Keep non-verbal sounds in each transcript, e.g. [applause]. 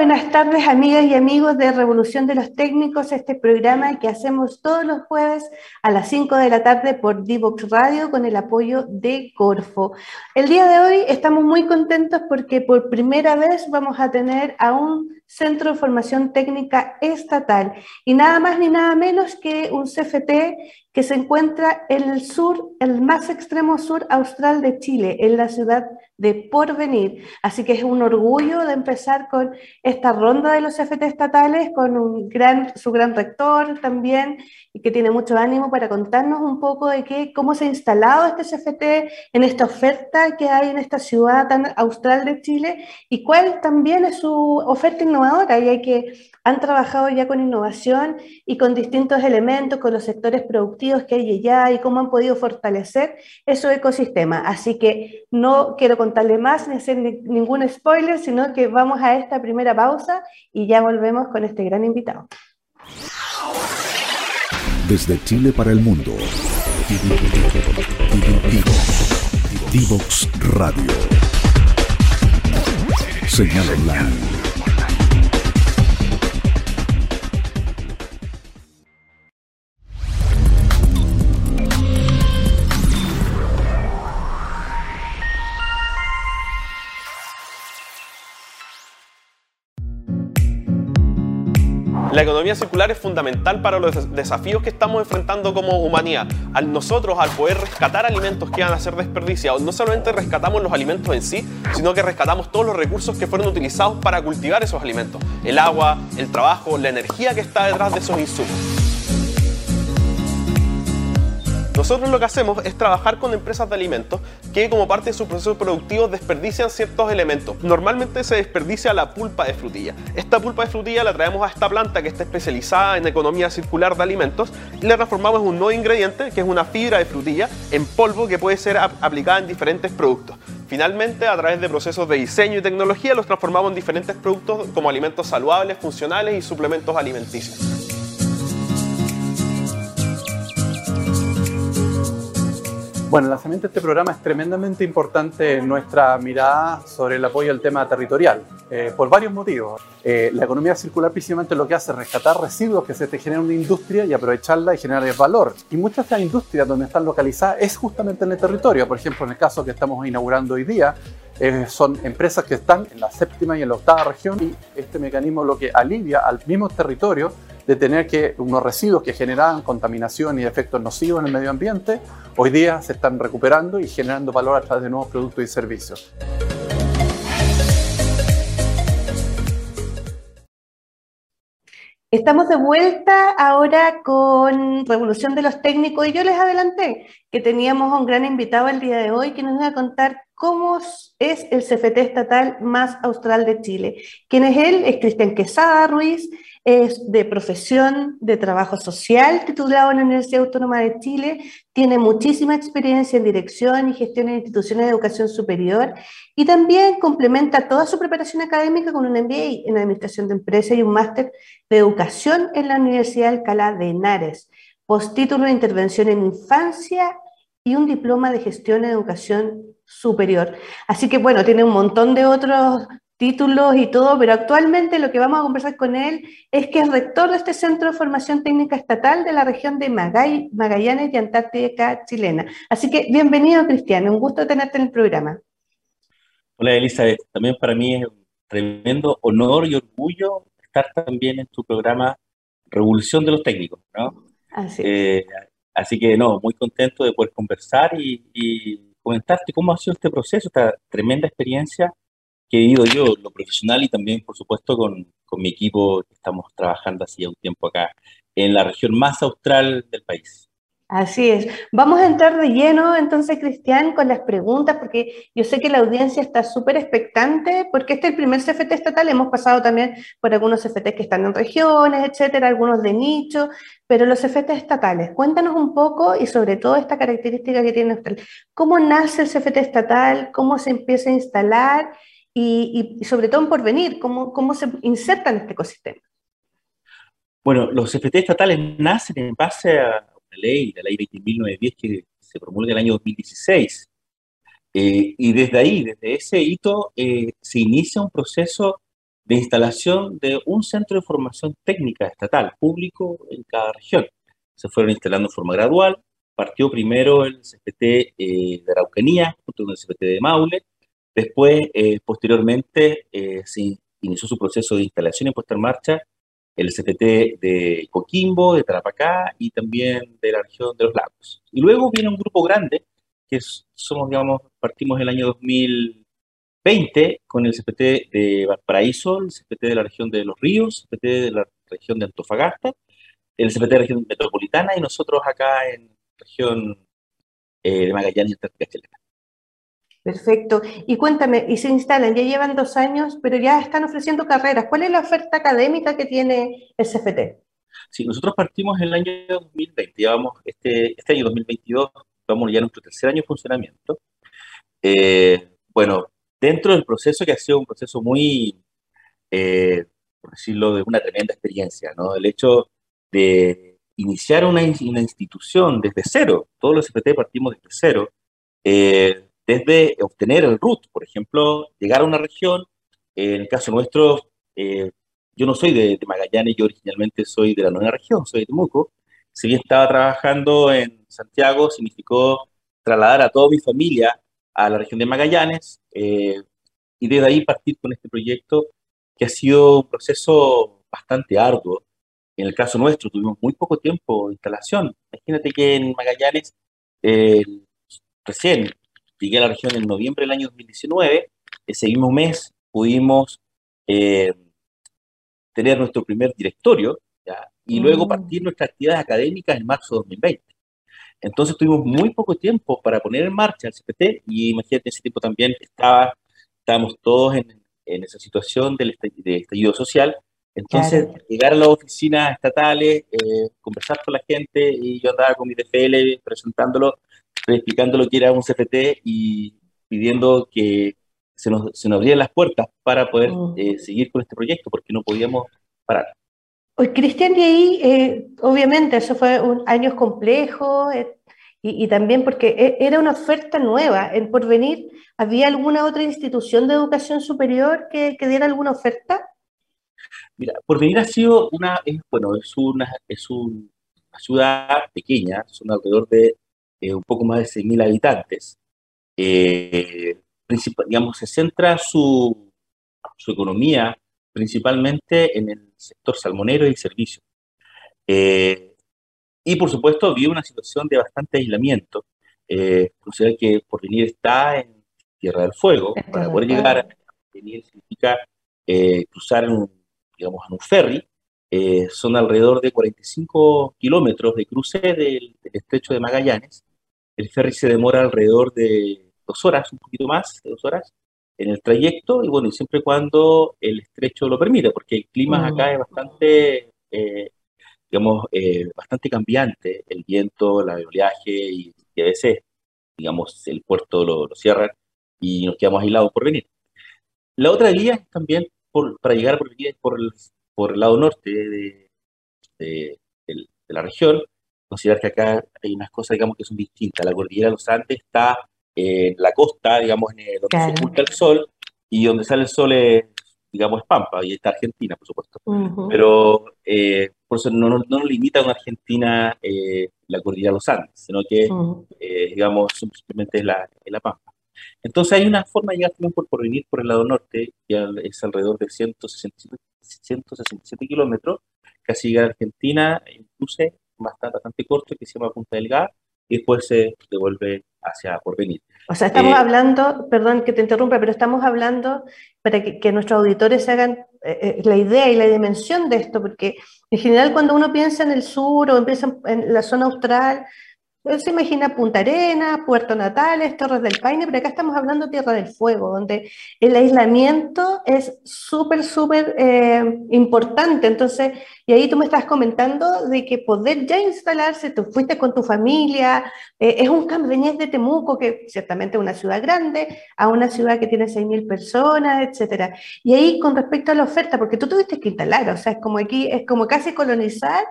Buenas tardes amigas y amigos de Revolución de los Técnicos, este programa que hacemos todos los jueves a las 5 de la tarde por Divox Radio con el apoyo de Corfo. El día de hoy estamos muy contentos porque por primera vez vamos a tener a un Centro de Formación Técnica Estatal y nada más ni nada menos que un CFT que se encuentra en el sur, el más extremo sur austral de Chile, en la ciudad de Porvenir. Así que es un orgullo de empezar con esta ronda de los CFT estatales, con un gran, su gran rector también, y que tiene mucho ánimo para contarnos un poco de qué, cómo se ha instalado este CFT en esta oferta que hay en esta ciudad tan austral de Chile y cuál también es su oferta innovadora, y hay que han trabajado ya con innovación y con distintos elementos, con los sectores productivos que hay allá y cómo han podido fortalecer ese ecosistema. Así que no quiero contarle más ni hacer ningún spoiler, sino que vamos a esta primera pausa y ya volvemos con este gran invitado. Desde Chile para el mundo. Divox Radio. Señal online La economía circular es fundamental para los desafíos que estamos enfrentando como humanidad. Al nosotros, al poder rescatar alimentos que van a ser desperdiciados, no solamente rescatamos los alimentos en sí, sino que rescatamos todos los recursos que fueron utilizados para cultivar esos alimentos. El agua, el trabajo, la energía que está detrás de esos insumos. Nosotros lo que hacemos es trabajar con empresas de alimentos que como parte de su proceso productivo desperdician ciertos elementos. Normalmente se desperdicia la pulpa de frutilla. Esta pulpa de frutilla la traemos a esta planta que está especializada en economía circular de alimentos y la transformamos en un nuevo ingrediente que es una fibra de frutilla en polvo que puede ser aplicada en diferentes productos. Finalmente, a través de procesos de diseño y tecnología, los transformamos en diferentes productos como alimentos saludables, funcionales y suplementos alimenticios. Bueno, el lanzamiento de este programa es tremendamente importante en nuestra mirada sobre el apoyo al tema territorial, eh, por varios motivos. Eh, la economía circular precisamente lo que hace es rescatar residuos que se te generan en una industria y aprovecharla y generar valor. Y muchas de las industrias donde están localizadas es justamente en el territorio. Por ejemplo, en el caso que estamos inaugurando hoy día, eh, son empresas que están en la séptima y en la octava región y este mecanismo lo que alivia al mismo territorio de tener que unos residuos que generaban contaminación y efectos nocivos en el medio ambiente, hoy día se están recuperando y generando valor a través de nuevos productos y servicios. Estamos de vuelta ahora con Revolución de los Técnicos y yo les adelanté que teníamos un gran invitado el día de hoy que nos va a contar cómo es el CFT estatal más austral de Chile. ¿Quién es él? Es Cristian Quesada Ruiz, es de profesión de trabajo social, titulado en la Universidad Autónoma de Chile, tiene muchísima experiencia en dirección y gestión en instituciones de educación superior y también complementa toda su preparación académica con un MBA en Administración de Empresas y un máster de Educación en la Universidad Alcalá de Henares, postítulo de Intervención en Infancia y un diploma de Gestión en Educación Superior. Así que bueno, tiene un montón de otros títulos y todo, pero actualmente lo que vamos a conversar con él es que es rector de este Centro de Formación Técnica Estatal de la región de Magallanes y Antártica chilena. Así que bienvenido, Cristiano, un gusto tenerte en el programa. Hola, Elizabeth. También para mí es un tremendo honor y orgullo estar también en tu programa Revolución de los Técnicos, ¿no? Así, eh, así que, no, muy contento de poder conversar y, y comentarte cómo ha sido este proceso, esta tremenda experiencia que he vivido yo, lo profesional y también, por supuesto, con, con mi equipo que estamos trabajando hace un tiempo acá, en la región más austral del país. Así es. Vamos a entrar de lleno entonces, Cristian, con las preguntas, porque yo sé que la audiencia está súper expectante, porque este es el primer CFT estatal, hemos pasado también por algunos CFT que están en regiones, etcétera, algunos de nicho, pero los CFT estatales, cuéntanos un poco y sobre todo esta característica que tiene usted. ¿Cómo nace el CFT estatal? ¿Cómo se empieza a instalar? Y, sobre todo en porvenir, cómo, cómo se insertan en este ecosistema. Bueno, los CFT estatales nacen en base a una ley, la ley 20.910 que se promulga en el año 2016. Eh, y desde ahí, desde ese hito, eh, se inicia un proceso de instalación de un centro de formación técnica estatal público en cada región. Se fueron instalando en forma gradual. Partió primero el CPT eh, de Araucanía, junto con el CPT de Maule. Después, eh, posteriormente, eh, se inició su proceso de instalación y puesta en marcha el CPT de Coquimbo, de Tarapacá y también de la región de los lagos. Y luego viene un grupo grande, que somos, digamos, partimos el año 2020 con el CPT de Valparaíso, el CPT de la región de Los Ríos, el CPT de la región de Antofagasta, el CPT de la región metropolitana y nosotros acá en región eh, de Magallanes y Antártica Chilena. Perfecto. Y cuéntame, y se instalan, ya llevan dos años, pero ya están ofreciendo carreras. ¿Cuál es la oferta académica que tiene el CFT? Sí, nosotros partimos en el año 2020, llevamos este, este año 2022, vamos ya a nuestro tercer año de funcionamiento. Eh, bueno, dentro del proceso que ha sido un proceso muy, eh, por decirlo, de una tremenda experiencia, ¿no? El hecho de iniciar una, una institución desde cero, todos los CFT partimos desde cero, eh, desde obtener el root, por ejemplo, llegar a una región, en el caso nuestro, eh, yo no soy de, Magallanes, yo originalmente soy de la nueva región, soy de Temuco, si bien estaba trabajando en Santiago, significó trasladar a toda mi familia a la región de Magallanes eh, y desde ahí partir con este proyecto que ha sido un proceso bastante arduo. En el caso nuestro tuvimos muy poco tiempo de instalación. Imagínate que en Magallanes eh, recién llegué a la región en noviembre del año 2019, ese mismo mes pudimos eh, tener nuestro primer directorio y luego mm. partir nuestras actividades académicas en marzo de 2020. Entonces tuvimos muy poco tiempo para poner en marcha el CPT y imagínate, ese tiempo también estaba, estábamos todos en, en esa situación del de estallido social. Entonces, llegar a las oficinas estatales, eh, conversar con la gente y yo andaba con mi DFL presentándolo explicando lo que era un CFT y pidiendo que se nos, se nos abrieran las puertas para poder mm. eh, seguir con este proyecto, porque no podíamos parar. Pues Cristian, y ahí, eh, obviamente, eso fue un años complejos eh, y, y, también porque e, era una oferta nueva. En Porvenir, ¿había alguna otra institución de educación superior que, que diera alguna oferta? Mira, Porvenir ha sido una, es, bueno, es una, es una ciudad pequeña, son alrededor de eh, un poco más de 6.000 habitantes, eh, digamos, se centra su, su, economía principalmente en el sector salmonero y servicios. Eh, y por supuesto vive una situación de bastante aislamiento. Eh, considera que Porvenir está en Tierra del Fuego. Para poder llegar a Porvenir significa cruzar un, digamos, en un ferry. son alrededor de 45 kilómetros de cruce del, estrecho de Magallanes el ferry se demora alrededor de dos horas, un poquito más de dos horas, en el trayecto, y bueno, y siempre cuando el estrecho lo permite, porque el clima mm. acá es bastante, eh, digamos, eh, bastante cambiante, el viento, la oleaje, y, a veces, digamos, el puerto lo, lo cierran y nos quedamos aislados por venir. La otra vía es también por, para llegar por, por, el, por el lado norte de, de la región, considerar que acá hay unas cosas, digamos, que son distintas. La cordillera de los Andes está en la costa, digamos, en donde se oculta el sol, y donde sale el sol es, digamos, es Pampa, y está Argentina, por supuesto. Pero eh, por eso no, no, no, limita a una Argentina eh, la cordillera de los Andes, sino que, eh, digamos, simplemente es la, es la Pampa. Entonces hay una forma de llegar también por, por venir por el lado norte, que es alrededor de 167, 167 kilómetros, casi llega a Argentina, incluso bastante, bastante corto que se llama Punta Delgada y después se devuelve hacia Porvenir. O sea, estamos eh, hablando, perdón que te interrumpa, pero estamos hablando para que, nuestros auditores se hagan eh, eh, la idea y la dimensión de esto, porque en general cuando uno piensa en el sur o empieza en la zona austral, se imagina Punta Arenas, Puerto Natales, Torres del Paine, pero acá estamos hablando de Tierra del Fuego, donde el aislamiento es súper, súper eh, importante. Entonces, y ahí tú me estás comentando de que poder ya instalarse, tú fuiste con tu familia, eh, es un cambio, de Temuco, que ciertamente es una ciudad grande, a una ciudad que tiene 6.000 personas, etcétera. Y ahí con respecto a la oferta, porque tú tuviste que instalar, o sea, es como aquí, es como casi colonizar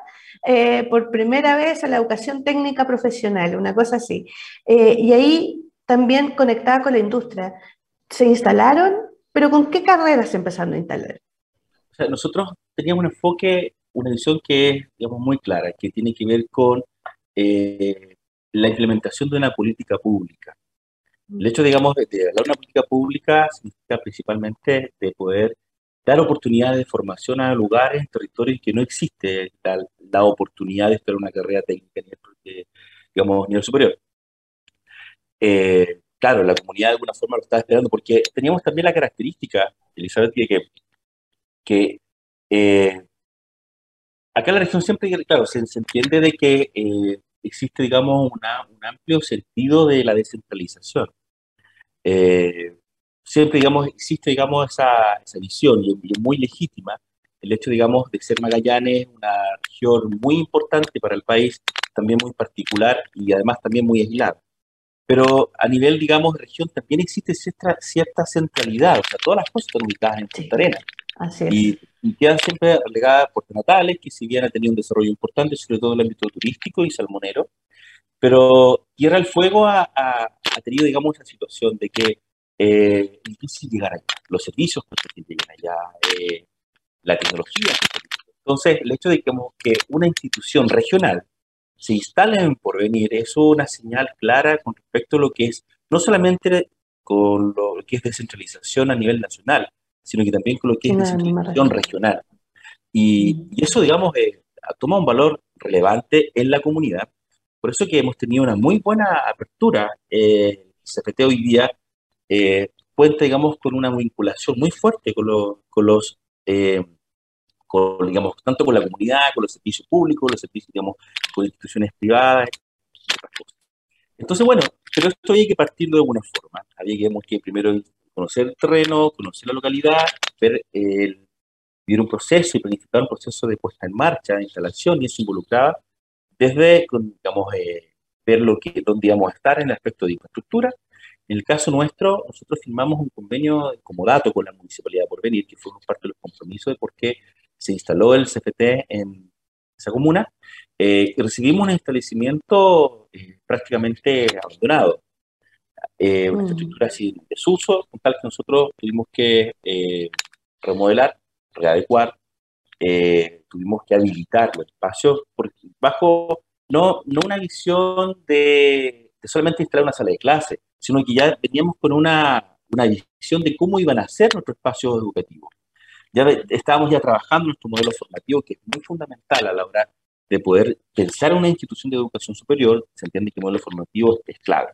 eh, por primera vez a la educación técnica profesional, una cosa así. Eh, y ahí también conectada con la industria. Se instalaron, pero ¿con qué carreras se empezaron a instalar? nosotros teníamos un enfoque, una visión que es, digamos, muy clara, que tiene que ver con eh, la implementación de una política pública. El hecho, digamos, de hablar de una política pública significa principalmente de poder dar oportunidades de formación a lugares, territorios que no existe la, oportunidad de estudiar una carrera técnica, digamos, nivel superior. Eh, claro, la comunidad de alguna forma lo estaba esperando, porque teníamos también la característica, Elizabeth, que, que eh, acá en la región siempre, claro, se, entiende de que eh, existe, digamos, un amplio sentido de la descentralización. Siempre, digamos, existe, digamos, esa, esa visión y, es muy legítima el hecho, digamos, de ser Magallanes una región muy importante para el país, también muy particular y además también muy aislada pero a nivel, digamos, de región también existe cierta, cierta centralidad, o sea, todas las cosas están ubicadas en Punta Arenas. Así es. Y, quedan siempre relegadas por Natales, que si bien ha tenido un desarrollo importante, sobre todo en el ámbito turístico y salmonero, pero Tierra del Fuego ha, ha, tenido, digamos, esa situación de que eh, difícil llegar allá, los servicios que llegan allá, eh, la tecnología. Entonces, el hecho de que, que una institución regional se instalen en porvenir es una señal clara con respecto a lo que es, no solamente con lo que es descentralización a nivel nacional, sino que también con lo que es descentralización regional. Y, eso, digamos, eh, toma un valor relevante en la comunidad. Por eso que hemos tenido una muy buena apertura. Eh, el CFT hoy día eh, cuenta, digamos, con una vinculación muy fuerte con, con los eh, con, digamos, tanto con la comunidad, con los servicios públicos, los servicios, digamos, con instituciones privadas. Entonces, bueno, pero esto había que partirlo de alguna forma. Había que, que primero conocer el terreno, conocer la localidad, ver el, un proceso y planificar un proceso de puesta en marcha, de instalación, y eso involucraba desde, digamos, eh, ver lo que, dónde íbamos a estar en el aspecto de infraestructura. En el caso nuestro, nosotros firmamos un convenio como dato con la Municipalidad de Porvenir, que fue parte de los compromisos de por qué se instaló el CFT en esa comuna eh, recibimos un establecimiento eh, prácticamente abandonado. Eh, una mm. estructura sin desuso, con tal que nosotros tuvimos que remodelar, readecuar, tuvimos que habilitar los espacios bajo no, no una visión de, de, solamente instalar una sala de clase, sino que ya veníamos con una, una visión de cómo iban a ser nuestros espacios educativos. Ya estábamos ya trabajando nuestro modelo formativo, que es muy fundamental a la hora de poder pensar en una institución de educación superior, se entiende que el modelo formativo es clave.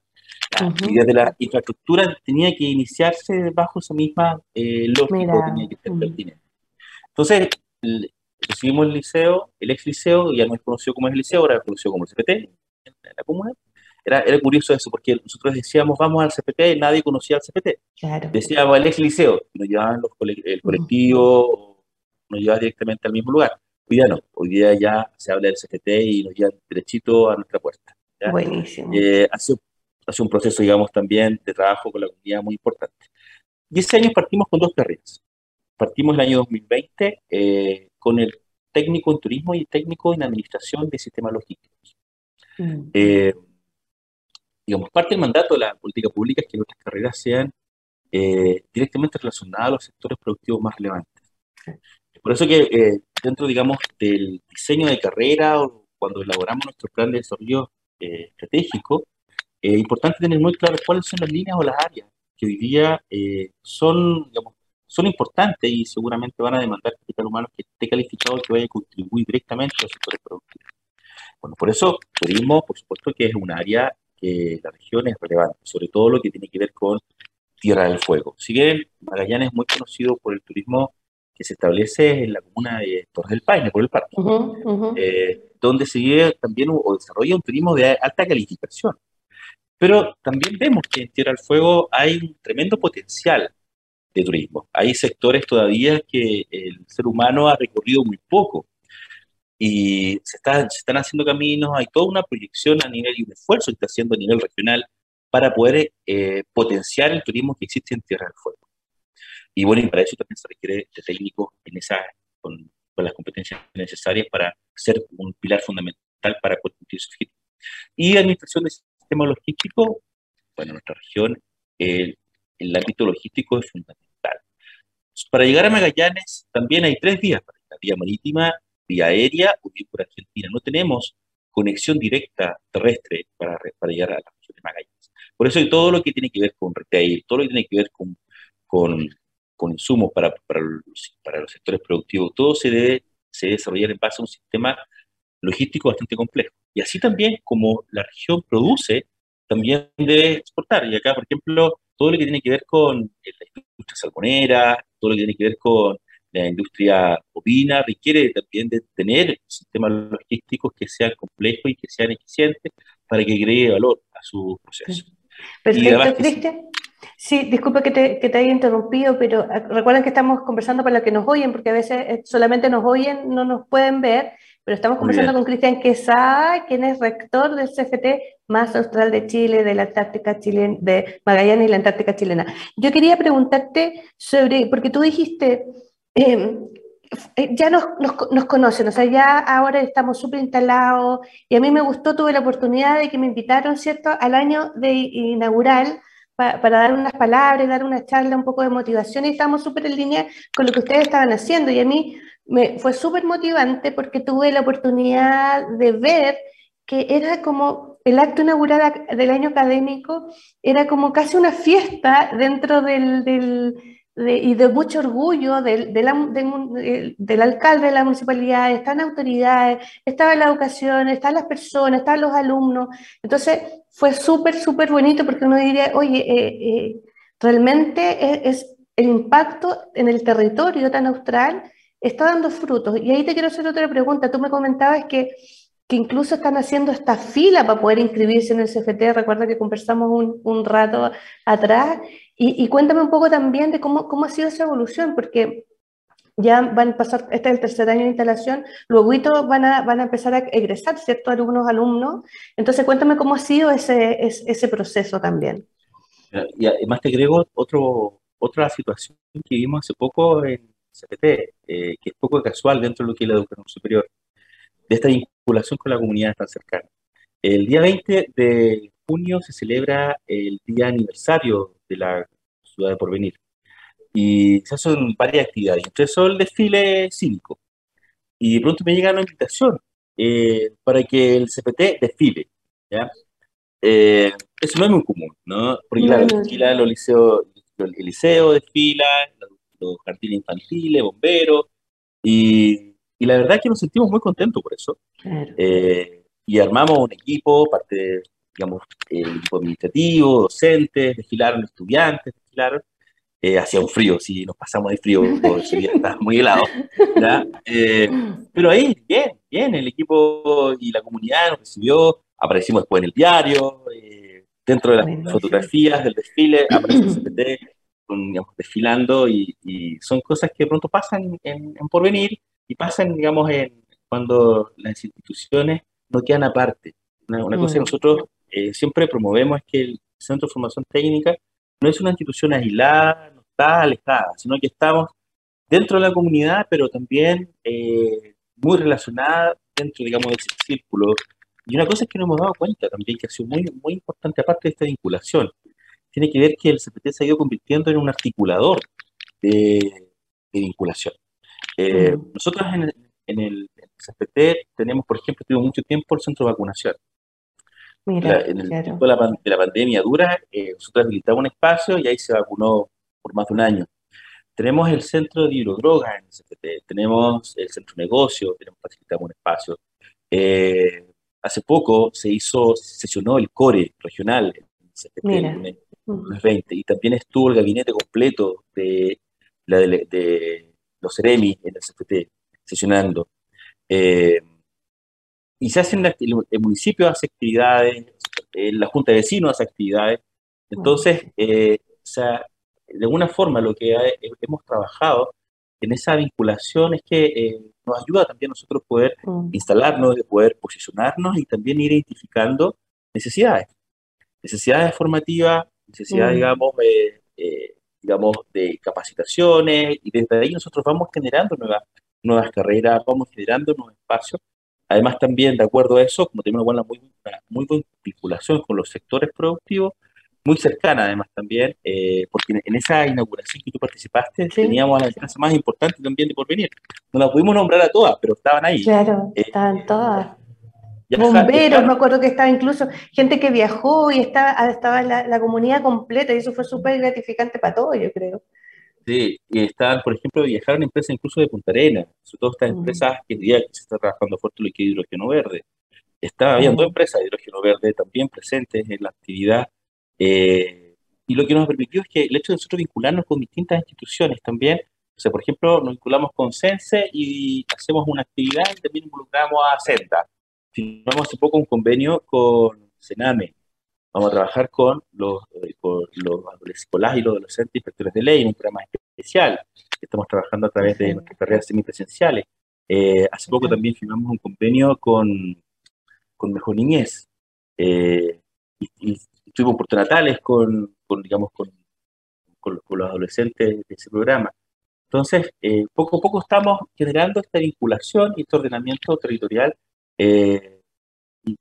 Y desde la infraestructura tenía que iniciarse bajo esa misma eh, lógica, tenía que ser pertinente. Entonces, recibimos el liceo, el ex liceo, ya no es conocido como el liceo, ahora es conocido como el CPT en la comuna, era, era curioso eso, porque nosotros decíamos, vamos al CPT, y nadie conocía al CPT. Claro. Decíamos al ex liceo, nos llevaban los el colectivo, nos llevaban directamente al mismo lugar. Hoy día no, hoy día ya se habla del CPT y nos llevan derechito a nuestra puerta. Buenísimo. Eh, hace, hace un proceso, digamos, también de trabajo con la comunidad muy importante. Y ese año partimos con dos carreras. Partimos el año 2020 eh, con el técnico en turismo y técnico en administración de sistemas logísticos. Mm. Eh, digamos, parte del mandato de la política pública es que nuestras carreras sean eh, directamente relacionadas a los sectores productivos más relevantes. Por eso que eh, dentro, digamos, del diseño de carrera o cuando elaboramos nuestro plan de desarrollo eh, estratégico, es importante tener muy claro cuáles son las líneas o las áreas que hoy día son, digamos, son importantes y seguramente van a demandar capital humano que esté calificado que vaya a contribuir directamente a los sectores productivos. Bueno, por eso turismo, por supuesto que es un área que la región es relevante, sobre todo lo que tiene que ver con Tierra del Fuego. Si bien Magallanes es muy conocido por el turismo que se establece en la comuna de Torres del Paine, por el parque, eh, donde se vive también o desarrolla un turismo de alta calificación. Pero también vemos que en Tierra del Fuego hay un tremendo potencial de turismo. Hay sectores todavía que el ser humano ha recorrido muy poco y se, está, se están haciendo caminos, hay toda una proyección a nivel y un esfuerzo que está haciendo a nivel regional para poder eh, potenciar el turismo que existe en Tierra del Fuego. Y bueno, y para eso también se requiere de técnicos en esa, con, con las competencias necesarias para ser un pilar fundamental para cumplir su objetivo. Y administración del sistema logístico, bueno, en nuestra región, el, el ámbito logístico es fundamental. para llegar a Magallanes también hay tres vías, vía marítima, vía aérea o bien por Argentina. No tenemos conexión directa terrestre para, para llegar a la región de Magallanes. Por eso todo lo que tiene que ver con retail, todo lo que tiene que ver con, con, con insumos para, para, los, para los sectores productivos, todo se debe, se debe desarrollar en base a un sistema logístico bastante complejo. Y así también como la región produce, también debe exportar. Y acá, por ejemplo, todo lo que tiene que ver con la industria salmonera, todo lo que tiene que ver con la industria ovina, requiere también de tener sistemas logísticos que sean complejos y que sean eficientes para que agregue valor a su proceso. Perfecto, Cristian. Sí, disculpe que te, que te, haya interrumpido, pero eh, recuerden que estamos conversando para los que nos oyen, porque a veces eh, solamente nos oyen, no nos pueden ver, pero estamos conversando con Cristian Quesada, quien es rector del CFT más austral de Chile, de la Antártica chilena, de Magallanes y la Antártica chilena. Yo quería preguntarte sobre, porque tú dijiste, eh, ya nos, nos, conocen, o sea, ya ahora estamos súper instalados, y a mí me gustó, tuve la oportunidad de que me invitaron, ¿cierto?, al año de inaugural para dar unas palabras, dar una charla, un poco de motivación, y estamos súper en línea con lo que ustedes estaban haciendo, y a mí me fue súper motivante porque tuve la oportunidad de ver que era como el acto inaugural del año académico, era como casi una fiesta dentro del y de mucho orgullo del, del, del, alcalde de la municipalidad, están autoridades, estaba la educación, están las personas, están los alumnos. Entonces fue súper, súper bonito porque uno diría, oye, eh, eh, realmente es, es, el impacto en el territorio tan austral está dando frutos. Y ahí te quiero hacer otra pregunta. Tú me comentabas que, que incluso están haciendo esta fila para poder inscribirse en el CFT. Recuerda que conversamos un, un rato atrás. Y, y, cuéntame un poco también de cómo, cómo ha sido esa evolución, porque ya van a pasar, este es el tercer año de instalación, luego van a, van a empezar a egresar, ¿cierto? Algunos alumnos. Entonces, cuéntame cómo ha sido ese, ese, ese proceso también. Y además te agrego otro, otra situación que vimos hace poco en, CPT, eh, que es poco casual dentro de lo que es la educación superior, de esta vinculación con la comunidad tan cercana. El día 20 de junio se celebra el día aniversario de la ciudad de Porvenir y se hacen varias actividades, entre eso el desfile cívico. Y de pronto me llega una invitación eh, para que el CPT desfile. ¿ya? Eh, eso no es muy común, ¿no? Porque la, los liceos, el liceo desfila, la los jardines infantiles, bomberos, y, y, la verdad es que nos sentimos muy contentos por eso. Eh, y armamos un equipo, parte, digamos, el equipo administrativo, docentes, desfilaron estudiantes, desfilaron. Eh, hacía un frío, sí, nos pasamos de frío, ese día estaba muy helado. Eh, pero ahí, bien, bien, el equipo y la comunidad nos recibió, aparecimos después en el diario, dentro de las fotografías del desfile, apareció el CPT, digamos, desfilando y, son cosas que de pronto pasan en, porvenir y pasan, digamos, en, cuando las instituciones no quedan aparte. Una, cosa que nosotros eh, siempre promovemos es que el Centro de Formación Técnica no es una institución aislada, no está alejada, sino que estamos dentro de la comunidad, pero también eh, muy relacionada dentro, digamos, de ese círculo. Y una cosa es que nos hemos dado cuenta también que ha sido muy, muy importante, aparte de esta vinculación, tiene que ver que el CPT se ha ido convirtiendo en un articulador de, vinculación. Eh. Nosotros en el, CPT tenemos, por ejemplo, tuvimos mucho tiempo el centro de vacunación. En el tiempo de la, pandemia dura, eh, nosotros habilitamos un espacio y ahí se vacunó por más de un año. Tenemos el centro de hidrodrogas en el CPT, tenemos el centro de negocio, tenemos facilitamos un espacio. Eh, hace poco se hizo, se sesionó el CORE regional en el CPT, 20. Y también estuvo el gabinete completo de, la de, los CEREMI en el CFT, sesionando. Eh, y se hacen, el, municipio hace actividades, la Junta de Vecinos hace actividades. Entonces, eh, o sea, de alguna forma lo que hemos trabajado en esa vinculación es que eh, nos ayuda también a nosotros poder instalarnos, de poder posicionarnos y también ir identificando necesidades. Necesidades formativas, necesidad, mm. digamos, eh, digamos, de capacitaciones, y desde ahí nosotros vamos generando nuevas, nuevas carreras, vamos generando nuevos espacios. Además, también, de acuerdo a eso, como tenemos una, muy, muy buena vinculación con los sectores productivos, muy cercana además también, eh, porque en esa inauguración que tú participaste teníamos a las empresas más importantes también de porvenir. No las pudimos nombrar a todas, pero estaban ahí. Claro, eh, estaban todas. Bomberos, me acuerdo que estaba incluso gente que viajó y estaba, estaba la, la comunidad completa y eso fue súper gratificante para todos, yo creo. Sí, y están, por ejemplo, viajaron empresas incluso de Punta Arenas, sobre todo estas empresas que día que se está trabajando fuerte lo que es hidrógeno verde. Está, había dos empresas de hidrógeno verde también presentes en la actividad eh, y lo que nos permitió es que el hecho de nosotros vincularnos con distintas instituciones también, o sea, por ejemplo, nos vinculamos con CENSE y hacemos una actividad y también involucramos a CENTA. Firmamos hace poco un convenio con CENAME. Vamos a trabajar con los, eh, con los, y los adolescentes inspectores de ley en un programa estamos trabajando a través de nuestras carreras semipresenciales. Eh, hace poco también firmamos un convenio con, con Mejor Niñez. Eh, y, tuvimos oportunidades con, con, digamos, con, con, los adolescentes de ese programa. Entonces, eh, poco a poco estamos generando esta vinculación y este ordenamiento territorial y,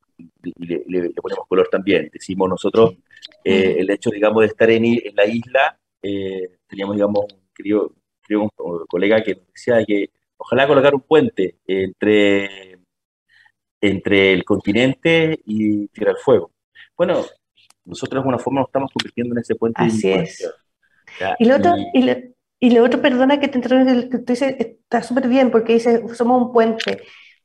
le, ponemos color también. Decimos nosotros, eh, el hecho, digamos, de estar en, en la isla, teníamos, digamos, querido, un colega que nos decía que ojalá colocar un puente entre, entre el continente y Tierra del Fuego. Bueno, nosotros de alguna forma nos estamos convirtiendo en ese puente Así es. Y lo, otro, y, lo, otro, perdona que te interrumpa, que tú dices, está súper bien porque dice, somos un puente,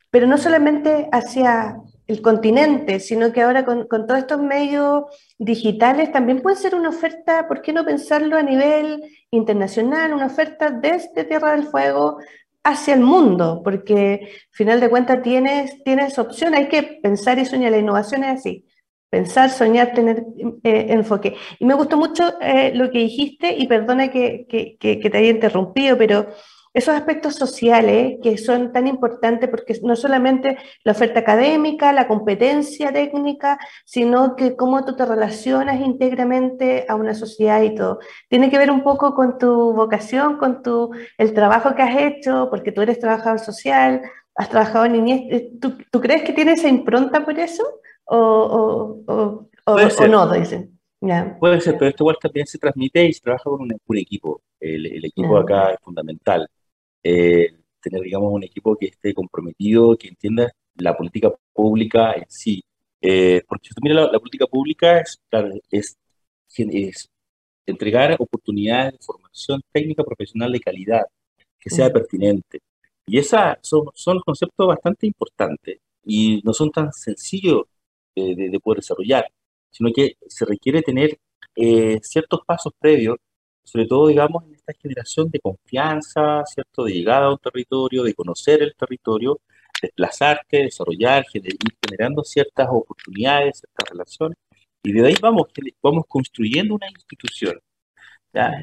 pero no solamente hacia el continente, sino que ahora con, con, todos estos medios digitales también puede ser una oferta, ¿por qué no pensarlo a nivel internacional? Una oferta desde Tierra del Fuego hacia el mundo, porque al final de cuentas tienes, tienes opción, hay que pensar y soñar, la innovación es así pensar, soñar, tener eh, enfoque. Y me gustó mucho eh, lo que dijiste, y perdona que, que, que, te haya interrumpido, pero esos aspectos sociales que son tan importantes, porque no solamente la oferta académica, la competencia técnica, sino que cómo tú te relacionas íntegramente a una sociedad y todo. Tiene que ver un poco con tu vocación, con tu, el trabajo que has hecho, porque tú eres trabajador social, has trabajado en niñez. ¿Tú, ¿Tú crees que tienes esa impronta por eso? o, o, o, no, dicen. Puede ser, pero esto igual también se transmite y se trabaja con un, equipo. El, el equipo acá es fundamental. Eh, tener, digamos, un equipo que esté comprometido, que entienda la política pública en sí. Eh, porque si mira la, política pública es, claro, es, es, entregar oportunidades de formación técnica profesional de calidad, que sea pertinente. Y esas son, son conceptos bastante importantes y no son tan sencillos de, poder desarrollar, sino que se requiere tener eh, ciertos pasos previos, sobre todo, digamos, en esta generación de confianza, ¿cierto? De llegada a un territorio, de conocer el territorio, desplazarte, desarrollar, ir generando ciertas oportunidades, ciertas relaciones, y de ahí vamos, vamos construyendo una institución.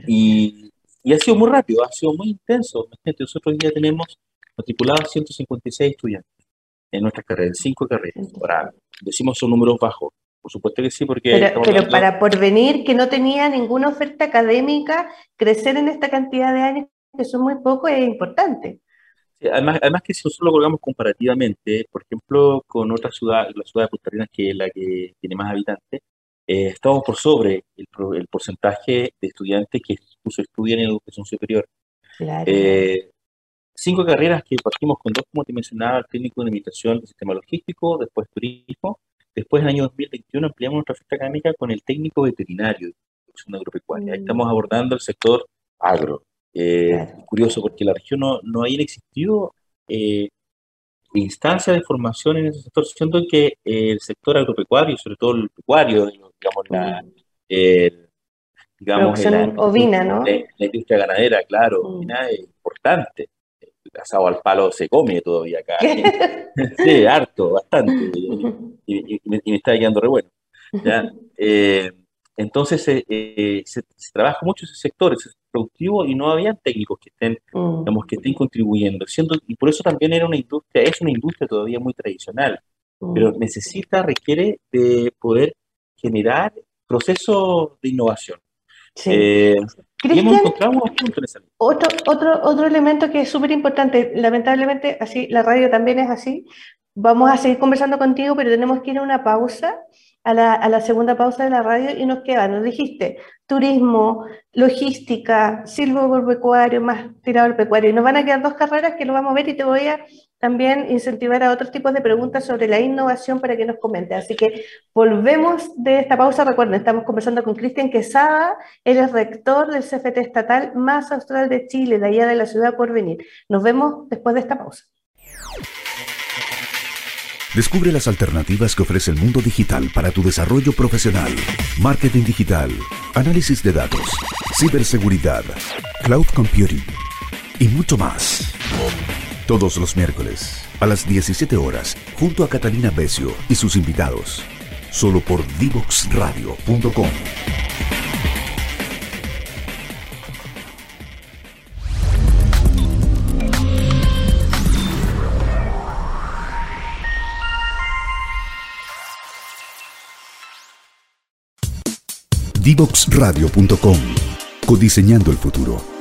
Y, y, ha sido muy rápido, ha sido muy intenso. Nosotros ya tenemos matriculados 156 estudiantes en nuestras carreras, en cinco carreras. Ahora, decimos son números bajos. Por supuesto que sí, porque... Pero, pero para porvenir, que no tenía ninguna oferta académica, crecer en esta cantidad de años, que son muy pocos, es importante. además, además que si nosotros lo colgamos comparativamente, por ejemplo, con otra ciudad, la ciudad de Punta Arenas, que es la que tiene más habitantes, eh, estamos por sobre el, el, porcentaje de estudiantes que incluso estudian en educación superior. Claro. Eh, cinco carreras que partimos con dos, como te mencionaba, el técnico de imitación del sistema logístico, después turismo, después en el año 2021 ampliamos nuestra oferta académica con el técnico veterinario de producción agropecuaria. Ahí mm. estamos abordando el sector agro. Eh, curioso porque en la región no, no hayan existido eh, instancias de formación en ese sector, siendo que el sector agropecuario, sobre todo el pecuario, digamos, la, mm. digamos, la, ovina, ¿no? La, industria ganadera, claro, mm. ovina es importante asado al palo se come todavía acá. [laughs] sí, harto, bastante. Y, me, está quedando re bueno. Eh, entonces eh, eh, se, trabaja mucho ese sector, ese productivo, y no había técnicos que estén, mm. digamos, que estén contribuyendo. Siendo, y por eso también era una industria, es una industria todavía muy tradicional, mm. pero necesita, requiere de poder generar procesos de innovación. Sí. Otro, otro, otro elemento que es súper importante, lamentablemente, así, la radio también es así. Vamos a seguir conversando contigo, pero tenemos que ir a una pausa. a la, segunda pausa de la radio y nos queda, nos dijiste, turismo, logística, silvopecuario, más tirado al pecuario. Y nos van a quedar dos carreras que lo vamos a ver y te voy a también incentivar a otros tipos de preguntas sobre la innovación para que nos comente. Así que volvemos de esta pausa. Recuerden, estamos conversando con Cristian Quesada, él es rector del CFT estatal más austral de Chile, de allá de la ciudad por venir. Nos vemos después de esta pausa. Descubre las alternativas que ofrece el mundo digital para tu desarrollo profesional. Marketing digital, análisis de datos, ciberseguridad, cloud computing y mucho más. Todos los miércoles a las 17 horas junto a Catalina Becio y sus invitados. Solo por divoxradio.com. Divoxradio.com. Codiseñando el futuro.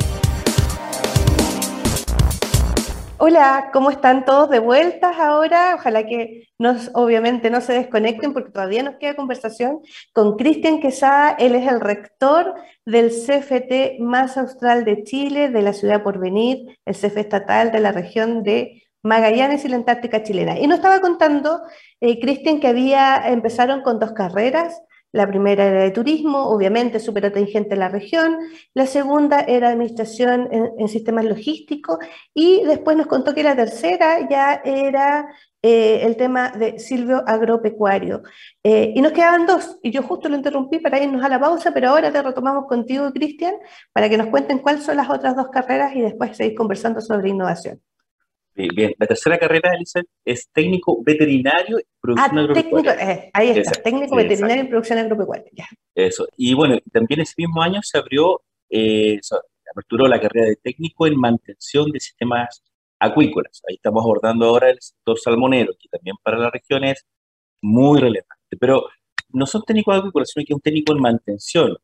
Hola, ¿cómo están todos de vueltas ahora? Ojalá que nos, obviamente no se desconecten porque todavía nos queda conversación con Cristian Quesada. Él es el rector del CFT más austral de Chile, de la ciudad por venir, el CF estatal de la región de Magallanes y la Antártica chilena. Y nos estaba contando, eh, Cristian, que había, empezaron con dos carreras, la primera era de turismo, obviamente súper atingente en la región. La segunda era administración en, sistemas logísticos. Y después nos contó que la tercera ya era eh, el tema de Silvio Agropecuario. Eh, y nos quedaban dos, y yo justo lo interrumpí para irnos a la pausa, pero ahora te retomamos contigo, Cristian, para que nos cuenten cuáles son las otras dos carreras y después seguir conversando sobre innovación. Bien, la tercera carrera, Elizabeth, es técnico veterinario y producción ah, agropecuaria. Técnico, eh, ahí está, técnico veterinario y producción agropecuaria. Eso. Y bueno, también ese mismo año se abrió, eh, se aperturó la carrera de técnico en mantención de sistemas acuícolas. Ahí estamos abordando ahora el sector salmonero, que también para la región es muy relevante. Pero no son técnicos acuícolas, sino que es un técnico en mantención,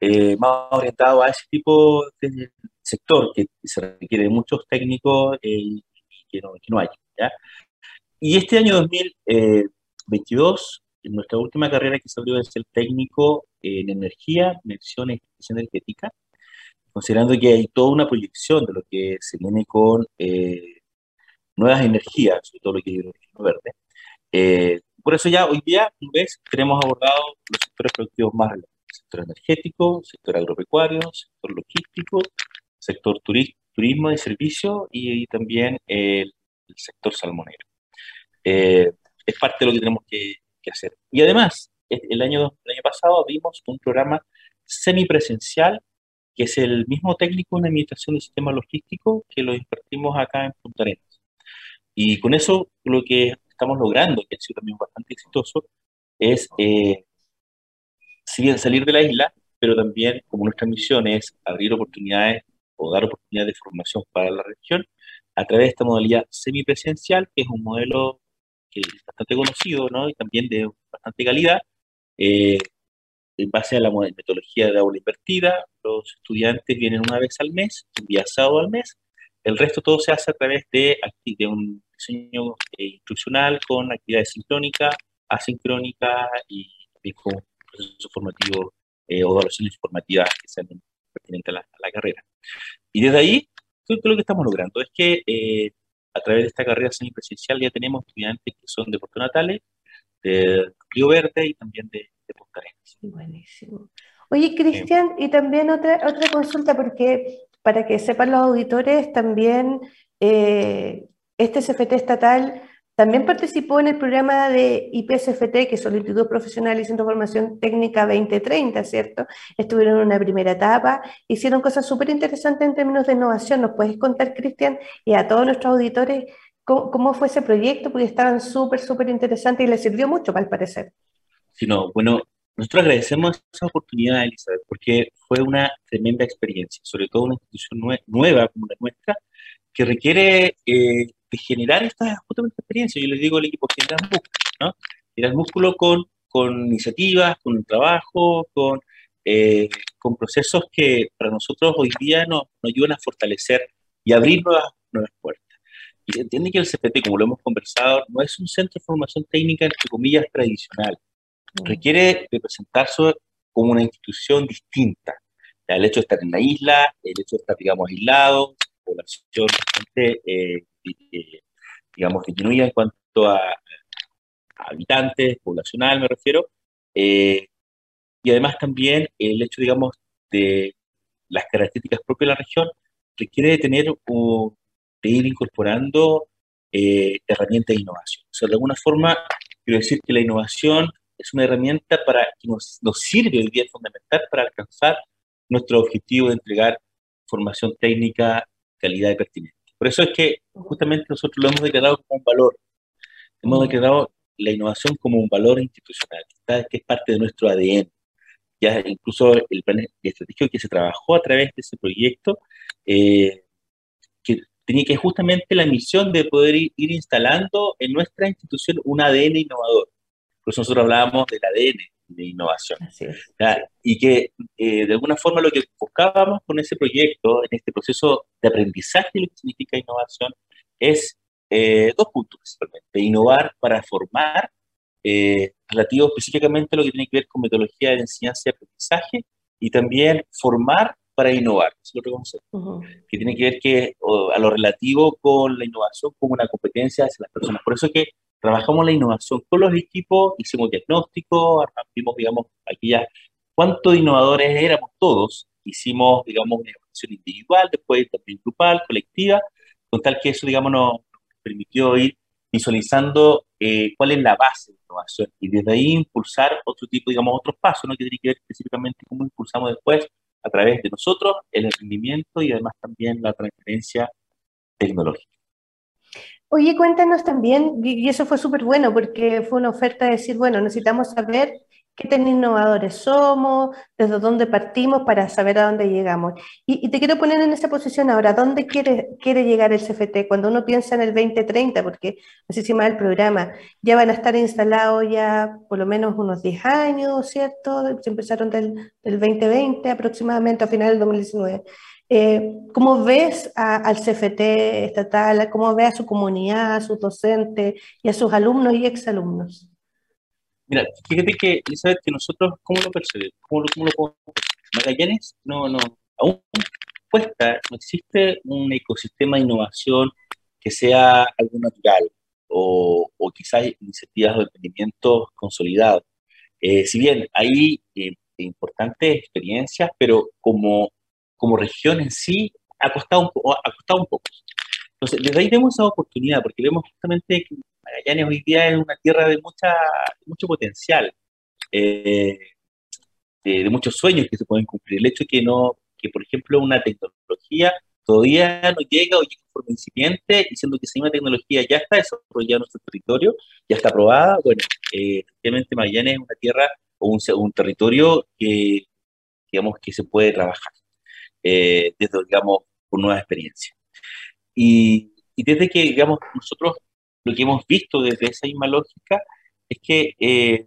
eh, más orientado a ese tipo de sector que se requiere de muchos técnicos eh, que no, que no hay. ¿ya? Y este año 2022, en nuestra última carrera que se abrió es el técnico en energía, medición eficiencia energética, considerando que hay toda una proyección de lo que se viene con eh, nuevas energías, sobre todo lo que es hidrógeno verde. Eh, por eso ya hoy día, un vez, tenemos abordado los sectores productivos más relevantes. Sector energético, sector agropecuario, sector logístico, sector turístico turismo de servicio y, también el, sector salmonero. Eh, es parte de lo que tenemos que, hacer. Y además, el año, el año pasado vimos un programa semipresencial que es el mismo técnico en administración del sistema logístico que lo impartimos acá en Punta Arenas. Y con eso lo que estamos logrando, que ha sido también bastante exitoso, es, eh, salir de la isla, pero también como nuestra misión es abrir oportunidades o dar oportunidades de formación para la región a través de esta modalidad semipresencial, que es un modelo que es bastante conocido ¿no? y también de bastante calidad. Eh, en base a la metodología de aula invertida, los estudiantes vienen una vez al mes, un día sábado al mes, el resto todo se hace a través de, de un diseño eh, instruccional con actividades sincrónicas, asincrónicas y también con procesos formativos eh, o evaluaciones formativas que sean pertinentes a la carrera. Y desde ahí, creo que lo que estamos logrando es que eh, a través de esta carrera semipresencial ya tenemos estudiantes que son de Puerto Natales, de Río Verde y también de, de Punta Arenas. Buenísimo. Oye, Cristian, y también otra, otra consulta, porque para que sepan los auditores, también eh, este CFT estatal también participó en el programa de IPSFT, que son los Institutos Profesionales y Centro de Formación Técnica 2030, ¿cierto? Estuvieron en una primera etapa, hicieron cosas súper interesantes en términos de innovación. ¿Nos puedes contar, Cristian, y a todos nuestros auditores, cómo, fue ese proyecto? Porque estaban súper, súper interesantes y les sirvió mucho, al parecer. Sí, no, bueno, nosotros agradecemos esa oportunidad, Elizabeth, porque fue una tremenda experiencia, sobre todo una institución nueva como la nuestra, que requiere eh, de generar esta justamente experiencia. Yo les digo al equipo, generar músculo, ¿no? Generar músculo con, con iniciativas, con trabajo, con, eh, con procesos que para nosotros hoy día nos, nos ayudan a fortalecer y abrir nuevas, nuevas puertas. Y se entiende que el CPT, como lo hemos conversado, no es un centro de formación técnica, entre comillas, tradicional. requiere representarse como una institución distinta. el hecho de estar en la isla, el hecho de estar, digamos, aislado, población eh, eh, digamos, disminuida en cuanto a, habitantes, poblacional me refiero, eh, y además también el hecho, digamos, de las características propias de la región requiere de tener o de ir incorporando herramientas de innovación. O sea, de alguna forma, quiero decir que la innovación es una herramienta para, que nos, sirve hoy día fundamental para alcanzar nuestro objetivo de entregar formación técnica, calidad y pertinencia. Por eso es que justamente nosotros lo hemos declarado como un valor. Hemos declarado la innovación como un valor institucional, que es parte de nuestro ADN. Ya incluso el plan estratégico que se trabajó a través de ese proyecto, eh, que tenía que justamente la misión de poder ir, ir instalando en nuestra institución un ADN innovador. Por eso nosotros hablábamos del ADN, de innovación. Y que eh, de alguna forma lo que buscábamos con ese proyecto, en este proceso de aprendizaje de lo que significa innovación, es eh, dos puntos principalmente. Innovar para formar, eh, relativo específicamente a lo que tiene que ver con metodología de enseñanza y aprendizaje, y también formar para innovar, es otro concepto, que tiene que ver que, a lo relativo con la innovación como una competencia hacia las personas. Por eso que trabajamos la innovación con los equipos, hicimos diagnóstico, vimos, digamos, aquí ya cuántos innovadores éramos todos, hicimos, digamos, una evaluación individual, después también grupal, colectiva, con tal que eso, digamos, nos permitió ir visualizando eh, cuál es la base de innovación y desde ahí impulsar otro tipo, digamos, otros pasos, ¿no? que tiene que ver específicamente cómo impulsamos después a través de nosotros el rendimiento y además también la transferencia tecnológica. Oye, cuéntanos también, y eso fue súper bueno porque fue una oferta de decir, bueno, necesitamos saber qué tan innovadores somos, desde dónde partimos para saber a dónde llegamos. Y, te quiero poner en esa posición ahora, ¿dónde quiere, quiere llegar el CFT? Cuando uno piensa en el 2030, porque así se llama el programa, ya van a estar instalados ya por lo menos unos 10 años, ¿cierto? Se empezaron del, del 2020 aproximadamente, a final del 2019. Eh, ¿Cómo ves al CFT estatal? ¿Cómo ves a su comunidad, a sus docentes y a sus alumnos y exalumnos? Mira, fíjate que, Elizabeth, que nosotros, ¿cómo lo percibimos? ¿Cómo lo, cómo lo Magallanes, no, no, aún cuesta, no existe un ecosistema de innovación que sea algo natural o, o quizás iniciativas de emprendimiento consolidados. Eh, si bien hay eh, importantes experiencias, pero como como región en sí ha costado un, poco, ha costado un poco. Entonces, desde ahí vemos esa oportunidad, porque vemos justamente que Magallanes hoy día es una tierra de, mucha, mucho potencial, eh, de, muchos sueños que se pueden cumplir. El hecho que, no, que, por ejemplo, una tecnología todavía no llega o llega en forma incipiente, diciendo que si una tecnología ya está desarrollada en nuestro territorio, ya está aprobada, bueno, eh, Magallanes es una tierra o un, un territorio que, digamos, que se puede trabajar eh, desde, digamos, con nuevas experiencias. Y, y, desde que, digamos, nosotros lo que hemos visto desde esa misma lógica es que eh,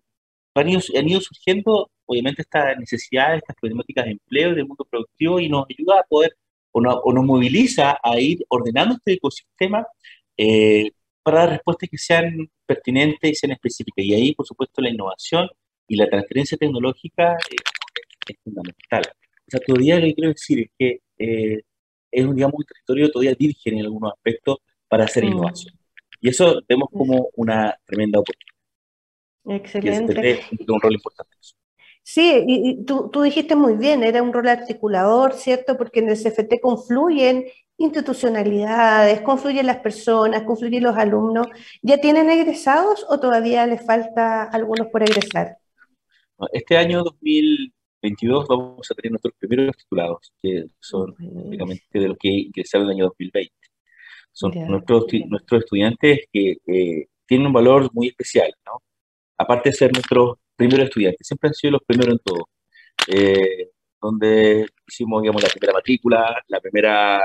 han, ido, han, ido, surgiendo, obviamente, estas necesidades, estas problemáticas de empleo del mundo productivo y nos ayuda a poder, o, o nos moviliza a ir ordenando este ecosistema eh, para dar respuestas que sean pertinentes y sean específicas. Y ahí, por supuesto, la innovación y la transferencia tecnológica eh, es fundamental. Sea, todavía lo que quiero decir es que eh, es un, digamos, un territorio todavía virgen en algunos aspectos para hacer mm. innovación. Y eso vemos como una tremenda oportunidad. Excelente. Y un rol importante. Sí, y, tú, tú, dijiste muy bien, era un rol articulador, ¿cierto? Porque en el CFT confluyen institucionalidades, confluyen las personas, confluyen los alumnos. ¿Ya tienen egresados o todavía les falta algunos por egresar? Este año 2000, 22 vamos a tener nuestros primeros titulados, que son prácticamente de los que ingresaron el año 2020. Son nuestros, nuestros estudiantes que eh, tienen un valor muy especial, ¿no? Aparte de ser nuestros primeros estudiantes, siempre han sido los primeros en todo. Eh, donde hicimos, digamos, la primera matrícula, la primera,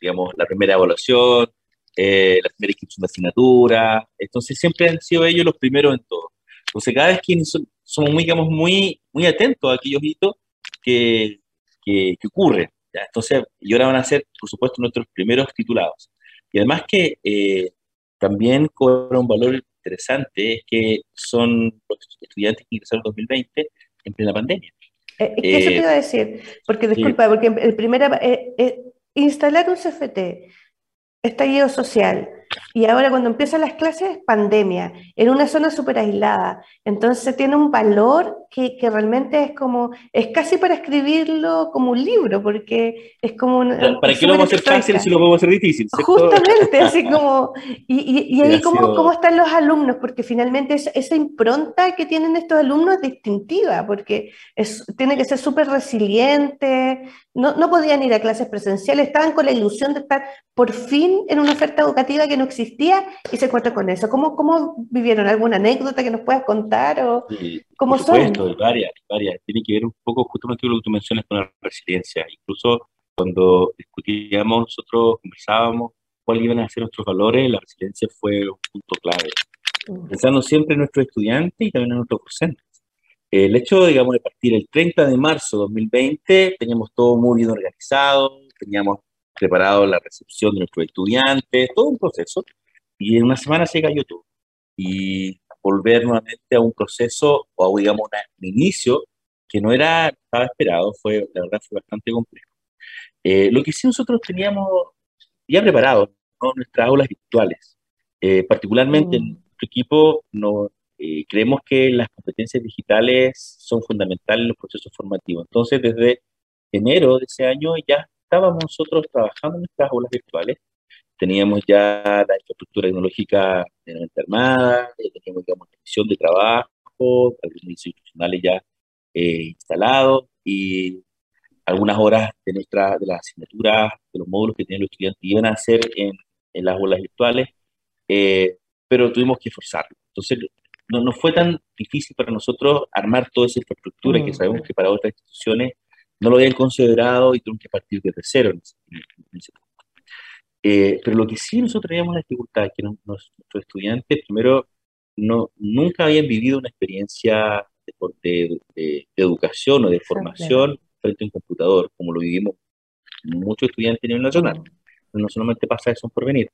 digamos, la primera evaluación, eh, la primera inscripción de asignatura. Entonces siempre han sido ellos los primeros en todo. Entonces cada vez que somos muy, digamos, muy, muy atentos a aquellos hitos que, que, ocurren. Entonces, y ahora van a ser, por supuesto, nuestros primeros titulados. Y además que eh, también cobra un valor interesante es que son los estudiantes que ingresaron en 2020 en plena pandemia. Eh, eso te iba a decir, porque disculpa, porque el primero, eh, instalar un CFT, estallido social, y ahora cuando empiezan las clases, pandemia, en una zona súper aislada. Entonces tiene un valor que, que, realmente es como, es casi para escribirlo como un libro, porque es como... ¿Para qué lo vamos a hacer fácil si lo podemos hacer difícil? Justamente, así [laughs] como... Y, y, ahí cómo, cómo, están los alumnos, porque finalmente esa impronta que tienen estos alumnos es distintiva, porque es, tiene que ser súper resiliente, no, no podían ir a clases presenciales, estaban con la ilusión de estar por fin en una oferta educativa que no existía y se encuentra con eso. ¿Cómo, cómo vivieron? ¿Alguna anécdota que nos puedas contar? O ¿Cómo son? varias, varias. Tiene que ver un poco justamente lo que tú mencionas con la resiliencia. Incluso cuando discutíamos, nosotros conversábamos cuáles iban a ser nuestros valores, la resiliencia fue un punto clave. Pensando siempre en nuestros estudiantes y también en nuestros docentes. El hecho, digamos, de partir el 30 de marzo de 2020, teníamos todo muy bien organizado, teníamos preparado la recepción de nuestros estudiantes, todo un proceso, y en una semana se cayó todo. Y volver nuevamente a un proceso o a, digamos, un inicio que no era, estaba esperado, fue, la verdad fue bastante complejo. Eh, lo que sí nosotros teníamos ya preparado, nuestras aulas virtuales, eh, particularmente en mm. nuestro equipo, no, eh, creemos que las competencias digitales son fundamentales en los procesos formativos. Entonces, desde enero de ese año ya estábamos nosotros trabajando en nuestras aulas virtuales, teníamos ya la infraestructura tecnológica de armada, teníamos, digamos, la visión de trabajo, algunos institucionales ya eh, instalados y algunas horas de nuestra de las asignaturas, de los módulos que tenían los estudiantes iban a hacer en, en las aulas virtuales, eh, pero tuvimos que esforzarlo. Entonces, no, no fue tan difícil para nosotros armar toda esa infraestructura que mm. sabemos que para otras instituciones no lo habían considerado y tuvieron que partir desde cero en ese, eh, pero lo que sí nosotros teníamos la dificultad es que nuestros estudiantes, primero, no, nunca habían vivido una experiencia de, de, educación o de formación frente a un computador, como lo vivimos muchos estudiantes a nivel nacional. No solamente pasa eso por venir.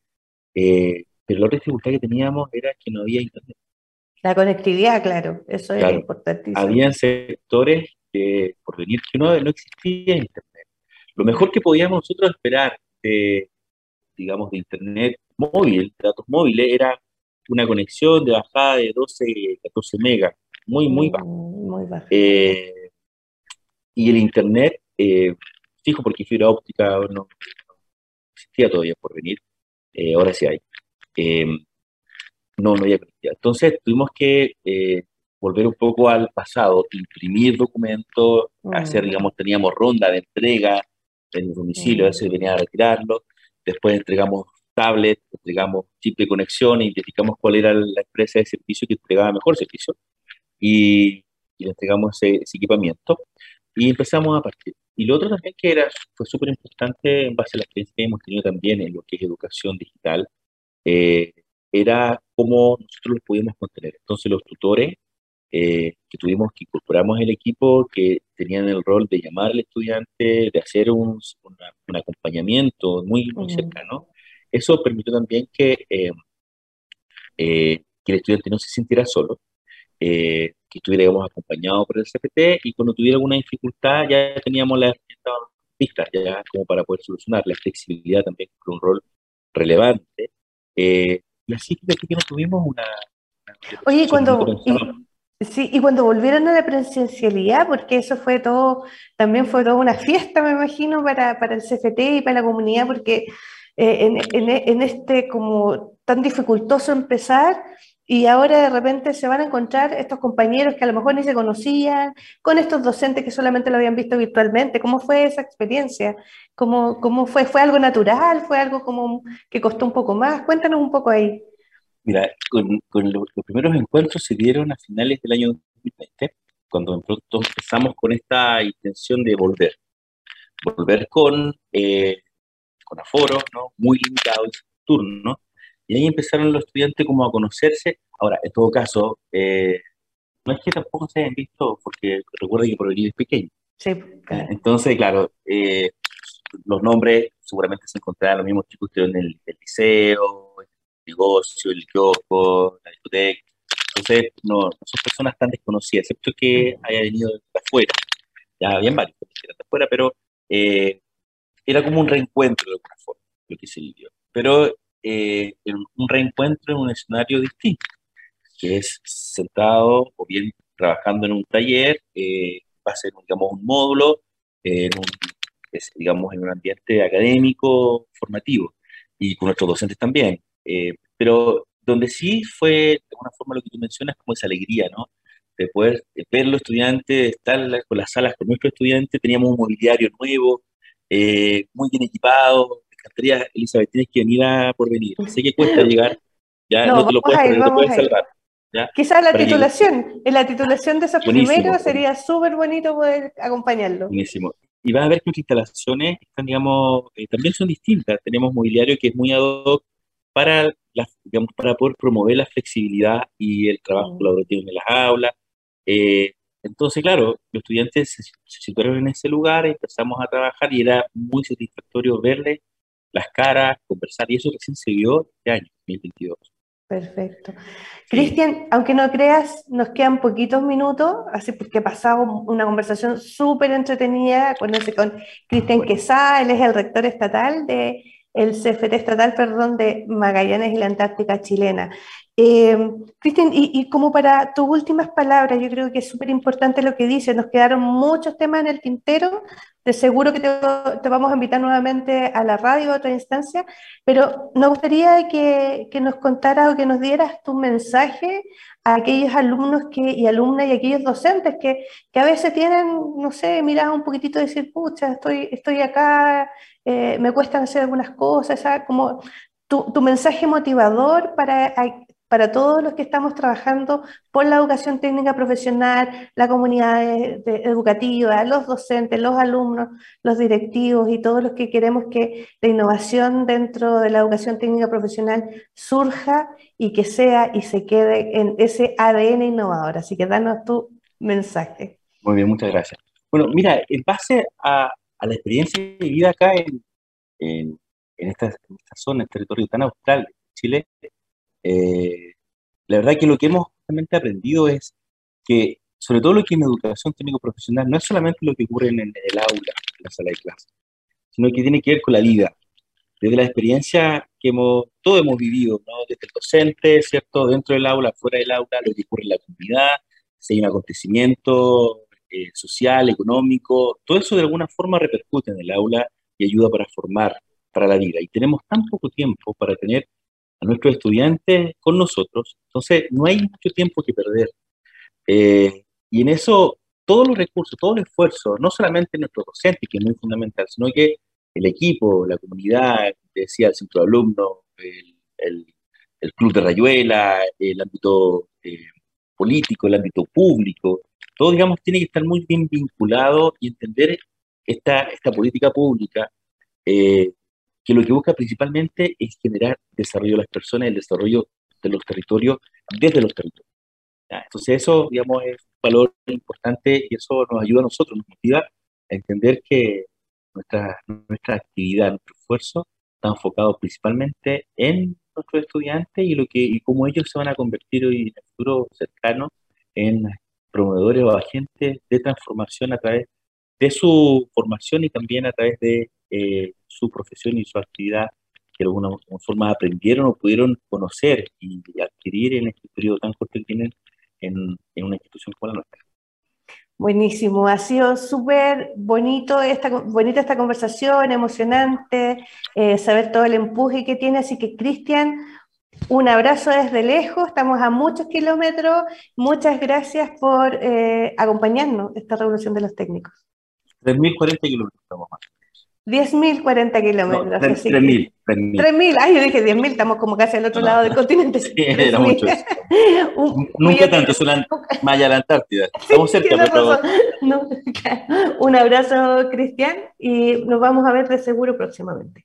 Eh, pero la otra dificultad que teníamos era que no había internet. La conectividad, claro, eso es importantísimo. Habían sectores que, por venir, que no, no existía internet. Lo mejor que podíamos nosotros esperar de, digamos, de internet móvil, de datos móviles, era una conexión de bajada de 12, 14 megas, muy, muy baja. Mm, muy baja. Eh, y el internet, eh, fijo porque fibra óptica no, existía todavía por venir, eh, ahora sí hay. no, no había conectividad. Entonces tuvimos que volver un poco al pasado, imprimir documentos, hacer, mm. digamos, teníamos ronda de entrega en el domicilio, a veces venía a retirarlo, después entregamos tablet, entregamos chip de conexión, identificamos cuál era la empresa de servicio que entregaba mejor servicio y, le entregamos ese, equipamiento y empezamos a partir. Y lo otro también que era, fue súper importante en base a la experiencia que hemos tenido también en lo que es educación digital, eh, era cómo nosotros los podíamos contener. Entonces los tutores eh, que tuvimos que incorporamos el equipo que tenían el rol de llamar al estudiante, de hacer un, un acompañamiento muy, muy cercano. Eso permitió también que, eh, eh, que el estudiante no se sintiera solo, que estuviera digamos, acompañado por el CPT y cuando tuviera alguna dificultad ya teníamos las pistas ya como para poder solucionar. La flexibilidad también fue un rol relevante. y así que no tuvimos una... Oye, cuando... Sí, y cuando volvieron a la presencialidad, porque eso fue todo, también fue toda una fiesta, me imagino, para, para el CFT y para la comunidad, porque eh, en, en, en, este como tan dificultoso empezar, y ahora de repente se van a encontrar estos compañeros que a lo mejor ni se conocían, con estos docentes que solamente lo habían visto virtualmente. ¿Cómo fue esa experiencia? ¿Cómo, cómo fue? ¿Fue algo natural? ¿Fue algo como que costó un poco más? Cuéntanos un poco ahí. Mira, con, los, primeros encuentros se dieron a finales del año 2020, cuando pronto empezamos con esta intención de volver. Volver con, eh, con aforos, ¿no? Muy limitados, turnos, y ahí empezaron los estudiantes como a conocerse. Ahora, en todo caso, eh, no es que tampoco se hayan visto, porque recuerden que por venir es pequeño. Sí, eh, Entonces, claro, los nombres seguramente se encontrarán los mismos chicos que en el, el liceo, negocio, el kiosco, la discoteca. Entonces, no, no son personas tan desconocidas, excepto que haya venido de afuera. Ya habían varios que eran de afuera, pero eh, era como un reencuentro de alguna forma, lo que se vivió. Pero eh, un reencuentro en un escenario distinto, que es sentado o bien trabajando en un taller, eh, va a ser, digamos, un módulo, en un, digamos, en un ambiente académico, formativo, y con nuestros docentes también. Eh, pero donde sí fue, de alguna forma, lo que tú mencionas, como esa alegría, ¿no? De poder ver los estudiantes, estar con las salas con nuestros estudiantes, teníamos un mobiliario nuevo, eh, muy bien equipado, me encantaría, Elizabeth, tienes que venir a por venir. Sé que cuesta [laughs] llegar, ya no, te lo puedes, ir, no te puedes salvar. Quizás la titulación, en la titulación de esos primeros sería súper bonito poder acompañarlo. Buenísimo. Y vas a ver que nuestras instalaciones están, digamos, eh, también son distintas. Tenemos mobiliario que es muy ad hoc para, digamos, para poder promover la flexibilidad y el trabajo colaborativo en las aulas. Eh, entonces, claro, los estudiantes se, situaron en ese lugar, empezamos a trabajar y era muy satisfactorio verles las caras, conversar, y eso recién se vio este año, 2022. Perfecto. Cristian, aunque no creas, nos quedan poquitos minutos, así porque pasamos una conversación súper entretenida con, con Cristian Quesada, él es el rector estatal de el CFT estatal, perdón, de Magallanes y la Antártica chilena. Eh, Cristian, y, como para tus últimas palabras, yo creo que es súper importante lo que dices, nos quedaron muchos temas en el tintero, de seguro que te, vamos a invitar nuevamente a la radio, a otra instancia, pero nos gustaría que, nos contaras o que nos dieras tu mensaje a aquellos alumnos que, y alumnas y aquellos docentes que, a veces tienen, no sé, mirada un poquitito y decir, pucha, estoy, estoy acá, eh, me cuestan hacer algunas cosas, como tu, tu, mensaje motivador para para todos los que estamos trabajando por la educación técnica profesional, la comunidad educativa, los docentes, los alumnos, los directivos y todos los que queremos que la innovación dentro de la educación técnica profesional surja y que sea y se quede en ese ADN innovador. Así que danos tu mensaje. Muy bien, muchas gracias. Bueno, mira, en base a, la experiencia vivida acá en, en, en, esta, en esta zona, en este territorio tan austral de Chile, eh, la verdad que lo que hemos justamente aprendido es que, sobre todo lo que en educación técnico-profesional, no es solamente lo que ocurre en el, aula, en la sala de clase, sino que tiene que ver con la vida, desde la experiencia que hemos, todos hemos vivido, ¿no? desde el docente, ¿cierto? Dentro del aula, fuera del aula, lo que ocurre en la comunidad, si hay un acontecimiento eh, social, económico, todo eso de alguna forma repercute en el aula y ayuda para formar para la vida. Y tenemos tan poco tiempo para tener a nuestros estudiantes con nosotros. Entonces, no hay mucho tiempo que perder. Eh, y en eso, todos los recursos, todo el esfuerzo, no solamente nuestros docentes, que es muy fundamental, sino que el equipo, la comunidad, decía el centro de alumnos, el, el, club de Rayuela, el ámbito eh, político, el ámbito público, todo, digamos, tiene que estar muy bien vinculado y entender esta, esta política pública eh, que lo que busca principalmente es generar desarrollo de las personas, el desarrollo de los territorios desde los territorios. Entonces eso, digamos, es un valor importante y eso nos ayuda a nosotros, nos motiva a entender que nuestra, nuestra actividad, nuestro esfuerzo está enfocado principalmente en nuestros estudiantes y, lo que, y cómo ellos se van a convertir hoy en el futuro cercano en promovedores o agentes de transformación a través de su formación y también a través de eh, su profesión y su actividad que de alguna forma aprendieron o pudieron conocer y adquirir en este periodo tan corto que tienen en, una institución como la nuestra. Buenísimo, ha sido súper bonito esta, bonita esta conversación, emocionante, eh, saber todo el empuje que tiene, así que Cristian, un abrazo desde lejos, estamos a muchos kilómetros, muchas gracias por eh, acompañarnos esta revolución de los técnicos. 3.040 kilómetros estamos más. 10.000, 40 kilómetros. 3.000. 3.000, ay, yo dije 10.000, estamos como casi al otro lado del continente. Sí, [laughs] era mucho. [laughs] Nunca tanto, es una malla la Antártida. [laughs] Estamos cerca, pero... Un abrazo, Cristian, y nos vamos a ver de seguro próximamente.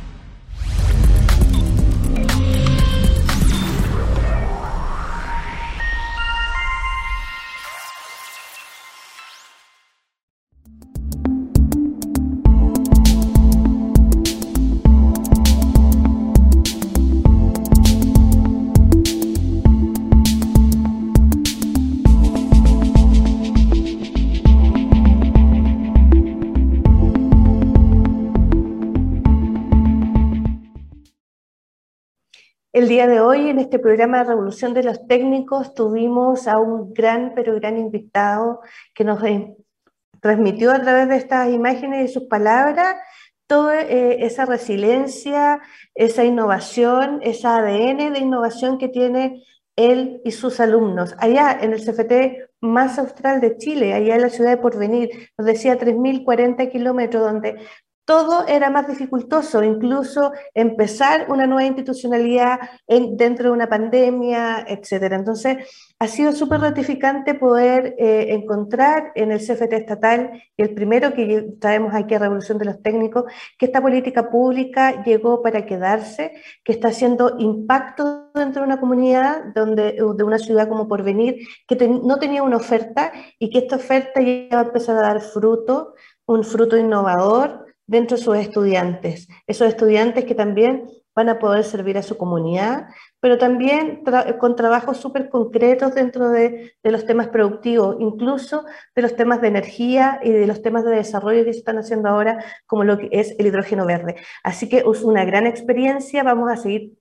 El día de hoy, en este programa de Revolución de los Técnicos, tuvimos a un gran, pero gran invitado que nos eh, transmitió a través de estas imágenes y sus palabras toda eh, esa resiliencia, esa innovación, esa ADN de innovación que tiene él y sus alumnos. Allá en el CFT más austral de Chile, allá en la ciudad de Porvenir, nos decía 3.040 kilómetros, donde todo era más dificultoso, incluso empezar una nueva institucionalidad dentro de una pandemia, etc. Entonces, ha sido súper ratificante poder eh, encontrar en el CFT estatal, el primero que traemos aquí a Revolución de los Técnicos, que esta política pública llegó para quedarse, que está haciendo impacto dentro de una comunidad, donde, de una ciudad como Porvenir, que no tenía una oferta y que esta oferta ya va a empezar a dar fruto, un fruto innovador, dentro de sus estudiantes, esos estudiantes que también van a poder servir a su comunidad, pero también con trabajos súper concretos dentro de, de, los temas productivos, incluso de los temas de energía y de los temas de desarrollo que se están haciendo ahora, como lo que es el hidrógeno verde. Así que es una gran experiencia, vamos a seguir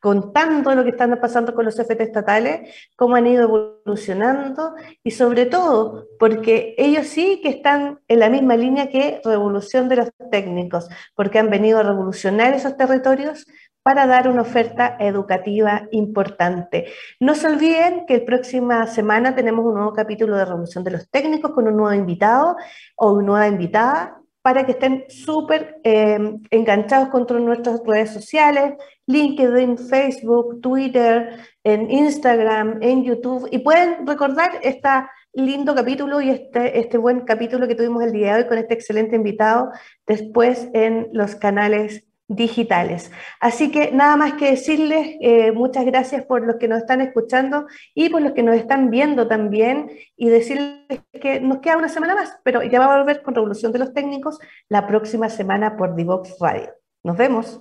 contando lo que están pasando con los FT estatales, cómo han ido evolucionando y sobre todo porque ellos sí que están en la misma línea que revolución de los técnicos, porque han venido a revolucionar esos territorios para dar una oferta educativa importante. No se olviden que la próxima semana tenemos un nuevo capítulo de Revolución de los Técnicos con un nuevo invitado o una nueva invitada para que estén súper eh, enganchados con nuestras redes sociales, LinkedIn, Facebook, Twitter, en Instagram, en YouTube, y pueden recordar este lindo capítulo y este, este buen capítulo que tuvimos el día de hoy con este excelente invitado después en los canales digitales. Así que nada más que decirles eh, muchas gracias por los que nos están escuchando y por los que nos están viendo también y decirles que nos queda una semana más, pero ya va a volver con Revolución de los Técnicos la próxima semana por Divox Radio. Nos vemos.